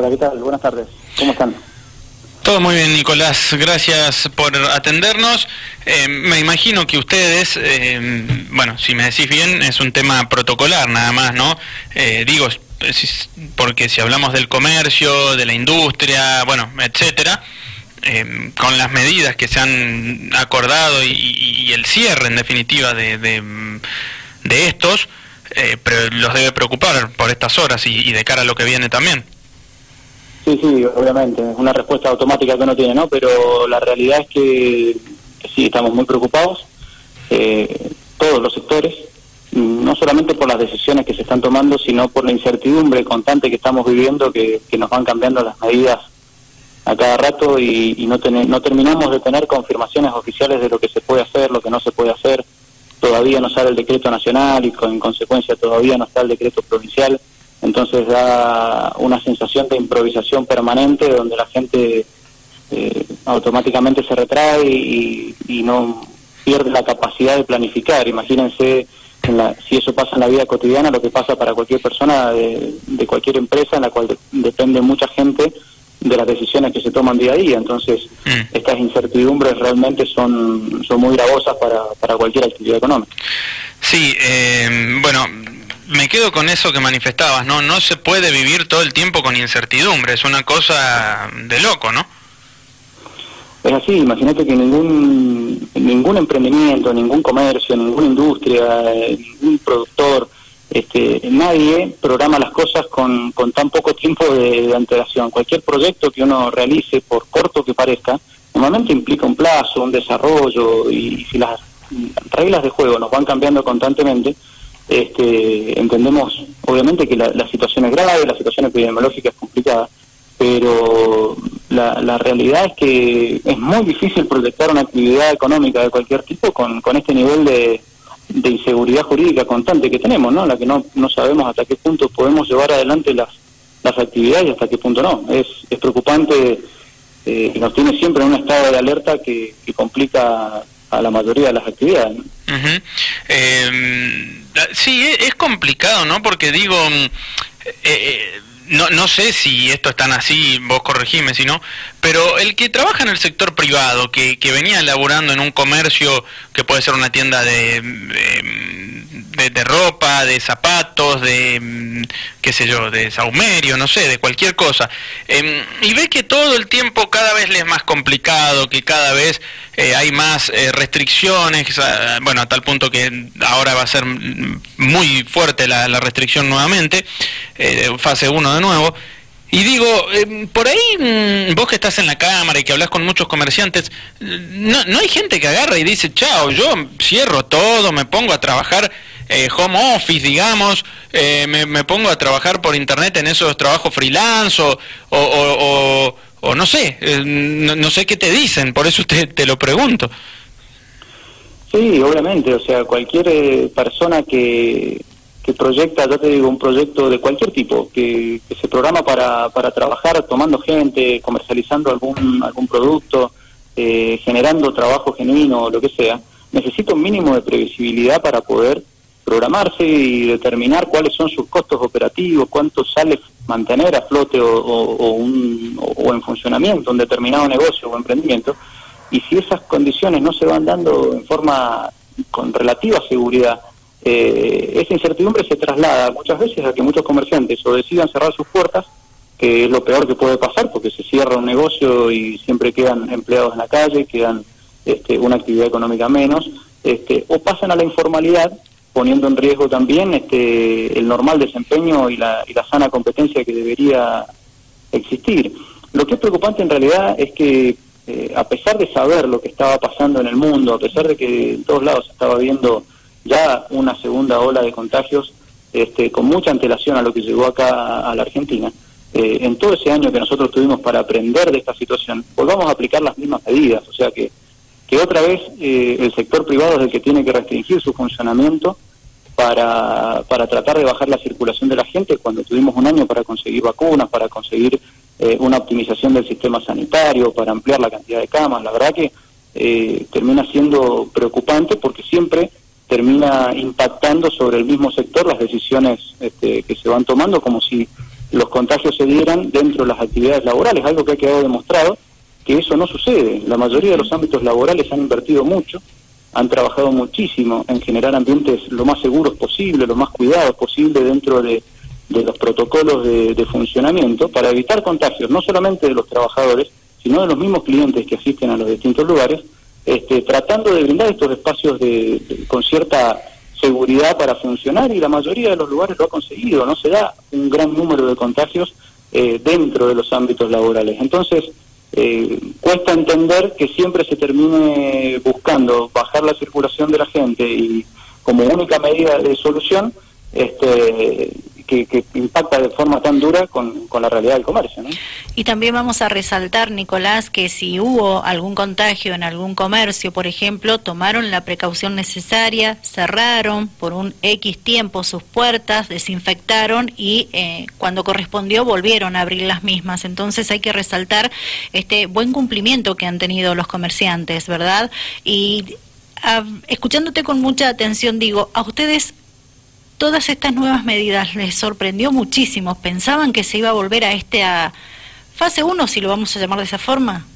Buenas tardes. ¿Cómo están? Todo muy bien, Nicolás. Gracias por atendernos. Eh, me imagino que ustedes, eh, bueno, si me decís bien, es un tema protocolar nada más, ¿no? Eh, digo, porque si hablamos del comercio, de la industria, bueno, etcétera, con las medidas que se han acordado y, el cierre, en definitiva, de, de, estos, pero los debe preocupar por estas horas y de cara a lo que viene también. Sí, sí, obviamente, es una respuesta automática que uno tiene, ¿no? Pero la realidad es que, sí, estamos muy preocupados, eh, todos los sectores, no solamente por las decisiones que se están tomando, sino por la incertidumbre constante que estamos viviendo, que, nos van cambiando las medidas a cada rato y, no, no terminamos de tener confirmaciones oficiales de lo que se puede hacer, lo que no se puede hacer. Todavía no sale el decreto nacional y en consecuencia todavía no está el decreto provincial. Entonces da una sensación de improvisación permanente donde la gente eh, automáticamente se retrae y, no pierde la capacidad de planificar. Imagínense si eso pasa en la vida cotidiana, lo que pasa para cualquier persona de, cualquier empresa en la cual depende mucha gente de las decisiones que se toman día a día. Entonces, mm. estas incertidumbres realmente son, son muy gravosas para, para cualquier actividad económica. Sí, eh, bueno, me quedo con eso que manifestabas, ¿no? No se puede vivir todo el tiempo con incertidumbre, es una cosa de loco, ¿no? Es así, imagínate que ningún, ningún emprendimiento, ningún comercio, ninguna industria, ningún productor, este, nadie programa las cosas con, con tan poco tiempo de, antelación. Cualquier proyecto que uno realice, por corto que parezca, normalmente implica un plazo, un desarrollo, y si las reglas de juego nos van cambiando constantemente, este, entendemos, obviamente, que la, situación es grave, la situación epidemiológica es complicada, pero la, realidad es que es muy difícil proyectar una actividad económica de cualquier tipo con, con este nivel de, inseguridad jurídica constante que tenemos, ¿no? La que no, no sabemos hasta qué punto podemos llevar adelante las, las actividades y hasta qué punto no. Es, es preocupante, eh, nos tiene siempre en un estado de alerta que, que complica a la mayoría de las actividades. ¿no? Em, sí, e, es complicado, ¿no? Porque digo, mm, eh, eh, no, no sé si esto es tan así, vos corregime si no, pero el que trabaja en el sector privado, que, que venía laburando en un comercio que puede ser una tienda de, de, ropa, de zapatos, de, mm, qué sé yo, de saumerio, no sé, de cualquier cosa, em, y ve que todo el tiempo cada vez le es más complicado, que cada vez eh, hay más eh, restricciones, bueno, a tal punto que ahora va a ser muy fuerte la, la restricción nuevamente, eh, fase 1 de nuevo, y digo, em, por ahí mm, vos que estás en la cámara y que hablas con muchos comerciantes, no, no hay gente que agarra y dice, chao, yo cierro todo, me pongo a trabajar eh, home office, digamos, eh, me, pongo a trabajar por internet en esos trabajos freelance o, o, o, no sé, eh, no, sé qué te dicen, por eso te, te lo pregunto. Sí, obviamente, o sea, cualquier persona que, que proyecta, ya te digo, un proyecto de cualquier tipo, que, se programa para, para trabajar tomando gente, comercializando algún, algún producto, eh, generando trabajo genuino, lo que sea, necesita un mínimo de previsibilidad para poder programarse y determinar cuáles son sus costos operativos, cuánto sale mantener a flote o, un, o en funcionamiento un determinado negocio o emprendimiento. Y si esas condiciones no se van dando en forma con relativa seguridad, eh, esa incertidumbre se traslada muchas veces a que muchos comerciantes o decidan cerrar sus puertas, que es lo peor que puede pasar porque se cierra un negocio y siempre quedan empleados en la calle, quedan este, una actividad económica menos, este, o pasan a la informalidad poniendo en riesgo también este, el normal desempeño y la, y la sana competencia que debería existir. Lo que es preocupante en realidad es que eh, a pesar de saber lo que estaba pasando en el mundo, a pesar de que en todos lados estaba viendo ya una segunda ola de contagios este, con mucha antelación a lo que llegó acá a la Argentina. Eh, en todo ese año que nosotros tuvimos para aprender de esta situación, volvamos a aplicar las mismas medidas, o sea que, que otra vez eh, el sector privado es el que tiene que restringir su funcionamiento para, para tratar de bajar la circulación de la gente cuando tuvimos un año para conseguir vacunas, para conseguir eh, una optimización del sistema sanitario, para ampliar la cantidad de camas. La verdad que termina siendo preocupante porque siempre termina impactando sobre el mismo sector las decisiones este, que se van tomando como si los contagios se dieran dentro de las actividades laborales, algo que ha quedado demostrado que eso no sucede. La mayoría de los ámbitos laborales han invertido mucho, han trabajado muchísimo en generar ambientes lo más seguros posible, lo más cuidados posible dentro de, los protocolos de, funcionamiento para evitar contagios, no solamente de los trabajadores, sino de los mismos clientes que asisten a los distintos lugares, este, tratando de brindar estos espacios de, con cierta seguridad para funcionar y la mayoría de los lugares lo ha conseguido, no se da un gran número de contagios eh, dentro de los ámbitos laborales. Entonces, eh, cuesta entender que siempre se termine buscando bajar la circulación de la gente y como única medida de solución este, que, impacta de forma tan dura con, la realidad del comercio. Y también vamos a resaltar, Nicolás, que si hubo algún contagio en algún comercio, por ejemplo, tomaron la precaución necesaria, cerraron por un X tiempo sus puertas, desinfectaron y eh, cuando correspondió volvieron a abrir las mismas. Entonces hay que resaltar este buen cumplimiento que han tenido los comerciantes, ¿verdad? Y ah, escuchándote con mucha atención, digo, ¿a ustedes todas estas nuevas medidas les sorprendió muchísimo. ¿Pensaban que se iba a volver a este a fase 1, si lo vamos a llamar de esa forma?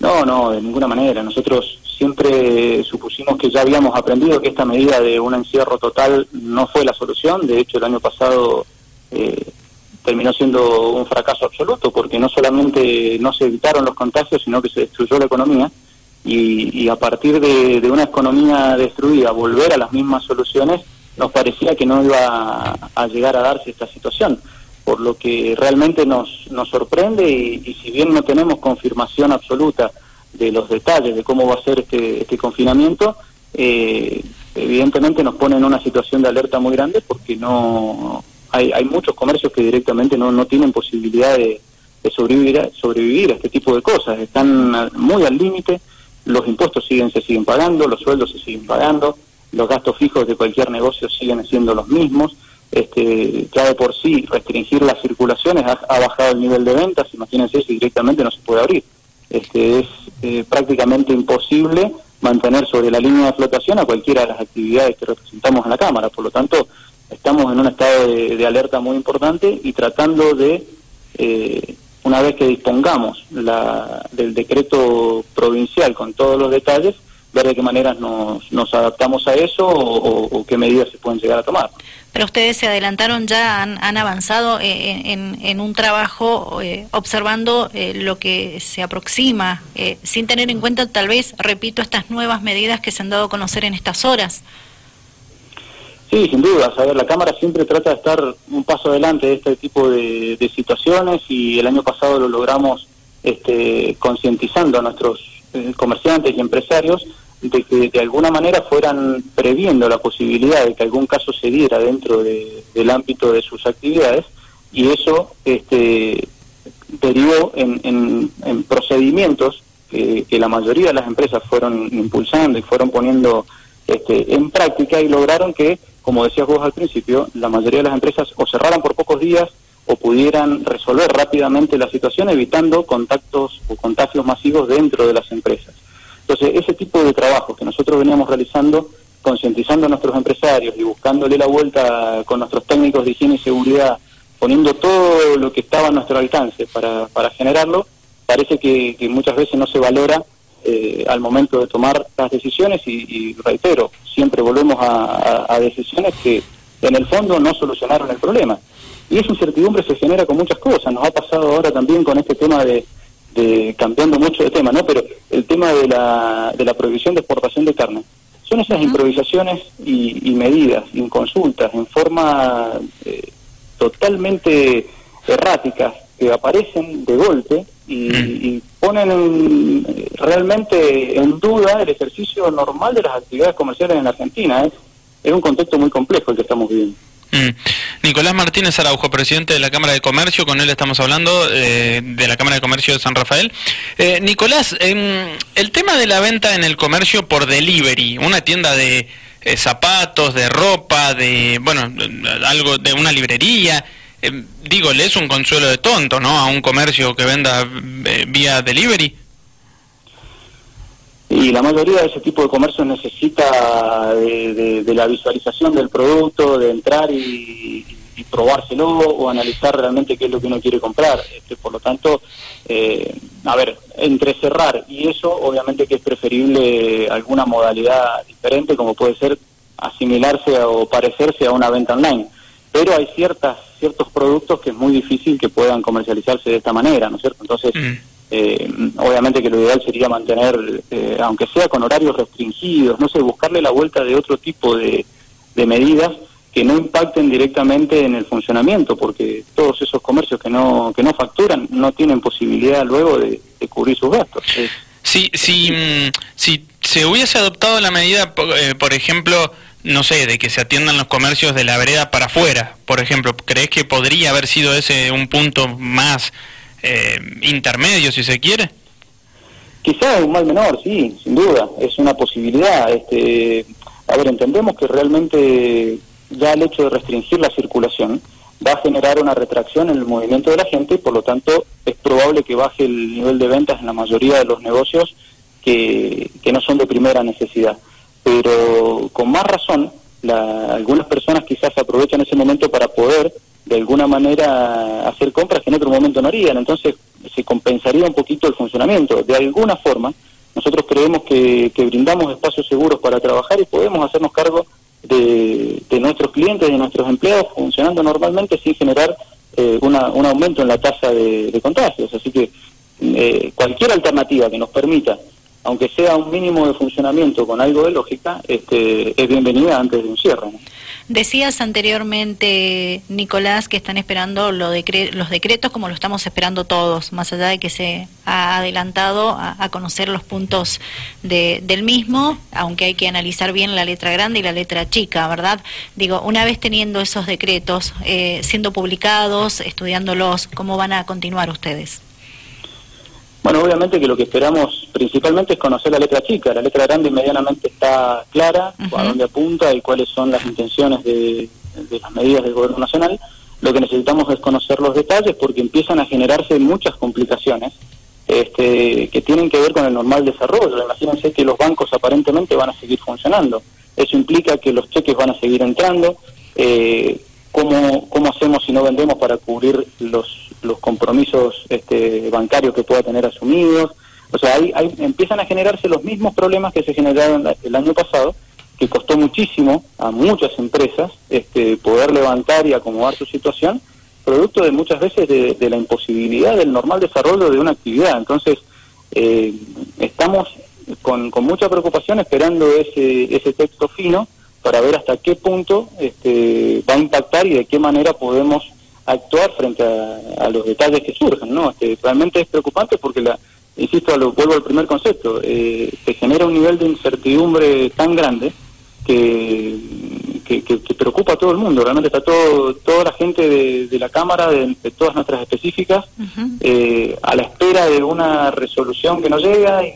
No, no, de ninguna manera. Nosotros siempre supusimos que ya habíamos aprendido que esta medida de un encierro total no fue la solución. De hecho, el año pasado eh, terminó siendo un fracaso absoluto porque no solamente no se evitaron los contagios, sino que se destruyó la economía y, a partir de, una economía destruida volver a las mismas soluciones nos parecía que no iba a, llegar a darse esta situación por lo que realmente nos, nos sorprende y, si bien no tenemos confirmación absoluta de los detalles de cómo va a ser este, este confinamiento, eh, evidentemente nos pone en una situación de alerta muy grande porque no hay, hay muchos comercios que directamente no, no tienen posibilidad de, de sobrevivir, sobrevivir a este tipo de cosas, están muy al límite, los impuestos siguen se siguen pagando, los sueldos se siguen pagando, los gastos fijos de cualquier negocio siguen siendo los mismos. Este, ya de por sí restringir las circulaciones ha, bajado el nivel de ventas, imagínense si directamente no se puede abrir. Este, es eh, prácticamente imposible mantener sobre la línea de flotación a cualquiera de las actividades que representamos en la Cámara. Por lo tanto, estamos en un estado de, alerta muy importante y tratando de eh, una vez que dispongamos la, del decreto provincial con todos los detalles, ver de qué manera nos, nos adaptamos a eso o, qué medidas se pueden llegar a tomar. Pero ustedes se adelantaron ya, han, han avanzado eh, en, en, un trabajo eh, observando eh, lo que se aproxima, sin tener en cuenta tal vez, repito, estas nuevas medidas que se han dado a conocer en estas horas. Sí, sin duda. A la Cámara siempre trata de estar un paso adelante de este tipo de, situaciones y el año pasado lo logramos este, concientizando a nuestros eh, comerciantes y empresarios de que de alguna manera fueran previendo la posibilidad de que algún caso se diera dentro del ámbito de sus actividades y eso este, derivó en, procedimientos que, que la mayoría de las empresas fueron impulsando y fueron poniendo este, en práctica y lograron que como decías vos al principio, la mayoría de las empresas o cerraran por pocos días o pudieran resolver rápidamente la situación evitando contactos o contagios masivos dentro de las empresas. Entonces, ese tipo de trabajo que nosotros veníamos realizando, concientizando a nuestros empresarios y buscándole la vuelta con nuestros técnicos de higiene y seguridad, poniendo todo lo que estaba a nuestro alcance para, para generarlo, parece que muchas veces no se valora eh, al momento de tomar las decisiones y, reitero, siempre volvemos a, decisiones que en el fondo no solucionaron el problema. Y esa incertidumbre se genera con muchas cosas. Nos ha pasado ahora también con este tema de, cambiando mucho de tema, ¿no? Pero el tema de la, de la prohibición de exportación de carne. Son esas improvisaciones y, medidas, inconsultas, en forma eh, totalmente erráticas, que aparecen de golpe y, ponen realmente en duda el ejercicio normal de las actividades comerciales en Argentina. Es, es un contexto muy complejo el que estamos viviendo. Mm. Nicolás Martínez Araujo, presidente de la Cámara de Comercio, con él estamos hablando eh, de la Cámara de Comercio de San Rafael. Eh, Nicolás, el tema de la venta en el comercio por delivery, una tienda de eh, zapatos, de ropa, de, bueno, algo de una librería, eh, digo, le es un consuelo de tonto, ¿no? A un comercio que venda eh, vía delivery. Y la mayoría de ese tipo de comercio necesita de, la visualización del producto, de entrar y, probárselo o analizar realmente qué es lo que uno quiere comprar. Este, por lo tanto, eh, a ver, entre cerrar y eso, obviamente que es preferible alguna modalidad diferente, como puede ser asimilarse o parecerse a una venta online. Pero hay ciertas ciertos productos que es muy difícil que puedan comercializarse de esta manera, ¿no es cierto? Entonces, mm. eh, obviamente que lo ideal sería mantener, eh, aunque sea con horarios restringidos, no sé, buscarle la vuelta de otro tipo de, de medidas que no impacten directamente en el funcionamiento, porque todos esos comercios que no que no facturan no tienen posibilidad luego de, cubrir sus gastos. Sí, si, mm, si se hubiese adoptado la medida, eh, por ejemplo, no sé, de que se atiendan los comercios de la vereda para afuera, por ejemplo, ¿crees que podría haber sido ese un punto más eh, intermedio, si se quiere? Quizás un mal menor, sí, sin duda, es una posibilidad. Este, a ver, entendemos que realmente ya el hecho de restringir la circulación va a generar una retracción en el movimiento de la gente y por lo tanto es probable que baje el nivel de ventas en la mayoría de los negocios que, que no son de primera necesidad. Pero con más razón, la, algunas personas quizás aprovechan ese momento para poder de alguna manera hacer compras que en otro momento no harían, entonces se compensaría un poquito el funcionamiento. De alguna forma, nosotros creemos que, que brindamos espacios seguros para trabajar y podemos hacernos cargo de, nuestros clientes, de nuestros empleados, funcionando normalmente sin generar eh, un aumento en la tasa de, contagios. Así que eh, cualquier alternativa que nos permita, aunque sea un mínimo de funcionamiento con algo de lógica, este, es bienvenida antes de un cierre. Decías anteriormente, Nicolás, que están esperando los decretos como lo estamos esperando todos, más allá de que se ha adelantado a, conocer los puntos del mismo, aunque hay que analizar bien la letra grande y la letra chica, ¿verdad? Digo, una vez teniendo esos decretos, eh, siendo publicados, estudiándolos, ¿cómo van a continuar ustedes? Bueno, obviamente que lo que esperamos principalmente es conocer la letra chica. La letra grande medianamente está clara, a dónde apunta y cuáles son las intenciones de, las medidas del Gobierno Nacional. Lo que necesitamos es conocer los detalles porque empiezan a generarse muchas complicaciones este, que tienen que ver con el normal desarrollo. Imagínense que los bancos aparentemente van a seguir funcionando. Eso implica que los cheques van a seguir entrando. Eh, ¿cómo, ¿Cómo hacemos si no vendemos para cubrir los los compromisos este, bancarios que pueda tener asumidos. O sea, ahí, empiezan a generarse los mismos problemas que se generaron el año pasado, que costó muchísimo a muchas empresas este, poder levantar y acomodar su situación, producto de muchas veces de, la imposibilidad del normal desarrollo de una actividad. Entonces, eh, estamos con, con, mucha preocupación esperando ese, ese texto fino para ver hasta qué punto este, va a impactar y de qué manera podemos actuar frente a, los detalles que surgen, ¿no? Este, realmente es preocupante porque, la, insisto, lo, vuelvo al primer concepto, eh, se genera un nivel de incertidumbre tan grande que, que, preocupa a todo el mundo. Realmente está todo, toda la gente de, la Cámara, de, todas nuestras específicas, eh, a la espera de una resolución que no llega y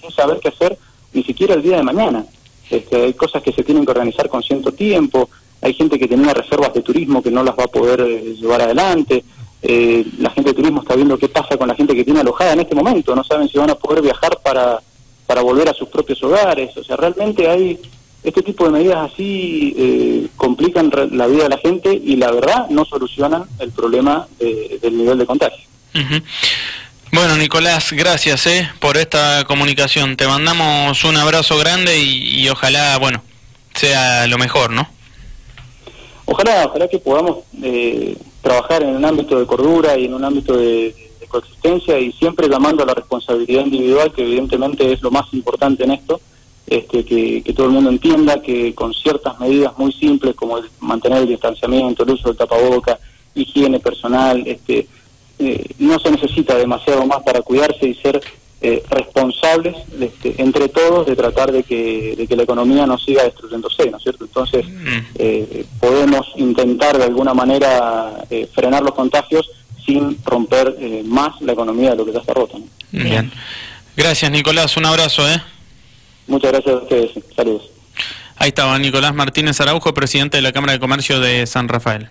sin saber qué hacer ni siquiera el día de mañana. Este, hay cosas que se tienen que organizar con cierto tiempo, hay gente que tenía reservas de turismo que no las va a poder eh, llevar adelante, eh, la gente de turismo está viendo qué pasa con la gente que tiene alojada en este momento, no saben si van a poder viajar para, para volver a sus propios hogares, o sea, realmente hay este tipo de medidas así eh, complican la vida de la gente y la verdad no solucionan el problema del nivel de contagio. Bueno, Nicolás, gracias eh, por esta comunicación. Te mandamos un abrazo grande y ojalá, bueno, sea lo mejor, ¿no? Ojalá, ojalá que podamos eh, trabajar en un ámbito de cordura y en un ámbito de, coexistencia y siempre llamando a la responsabilidad individual, que evidentemente es lo más importante en esto, este, que, todo el mundo entienda que con ciertas medidas muy simples como mantener el distanciamiento, el uso del tapaboca, higiene personal, este, eh, no se necesita demasiado más para cuidarse y ser eh, responsables este, entre todos de tratar de que, de que la economía no siga destruyéndose, ¿no es cierto? Entonces, mm. eh, podemos intentar de alguna manera eh, frenar los contagios sin romper más la economía de lo que ya está rota. Bien. Gracias, Nicolás. Un abrazo, ¿eh? Muchas gracias a ustedes. Saludos. Ahí estaba Nicolás Martínez Araujo, presidente de la Cámara de Comercio de San Rafael.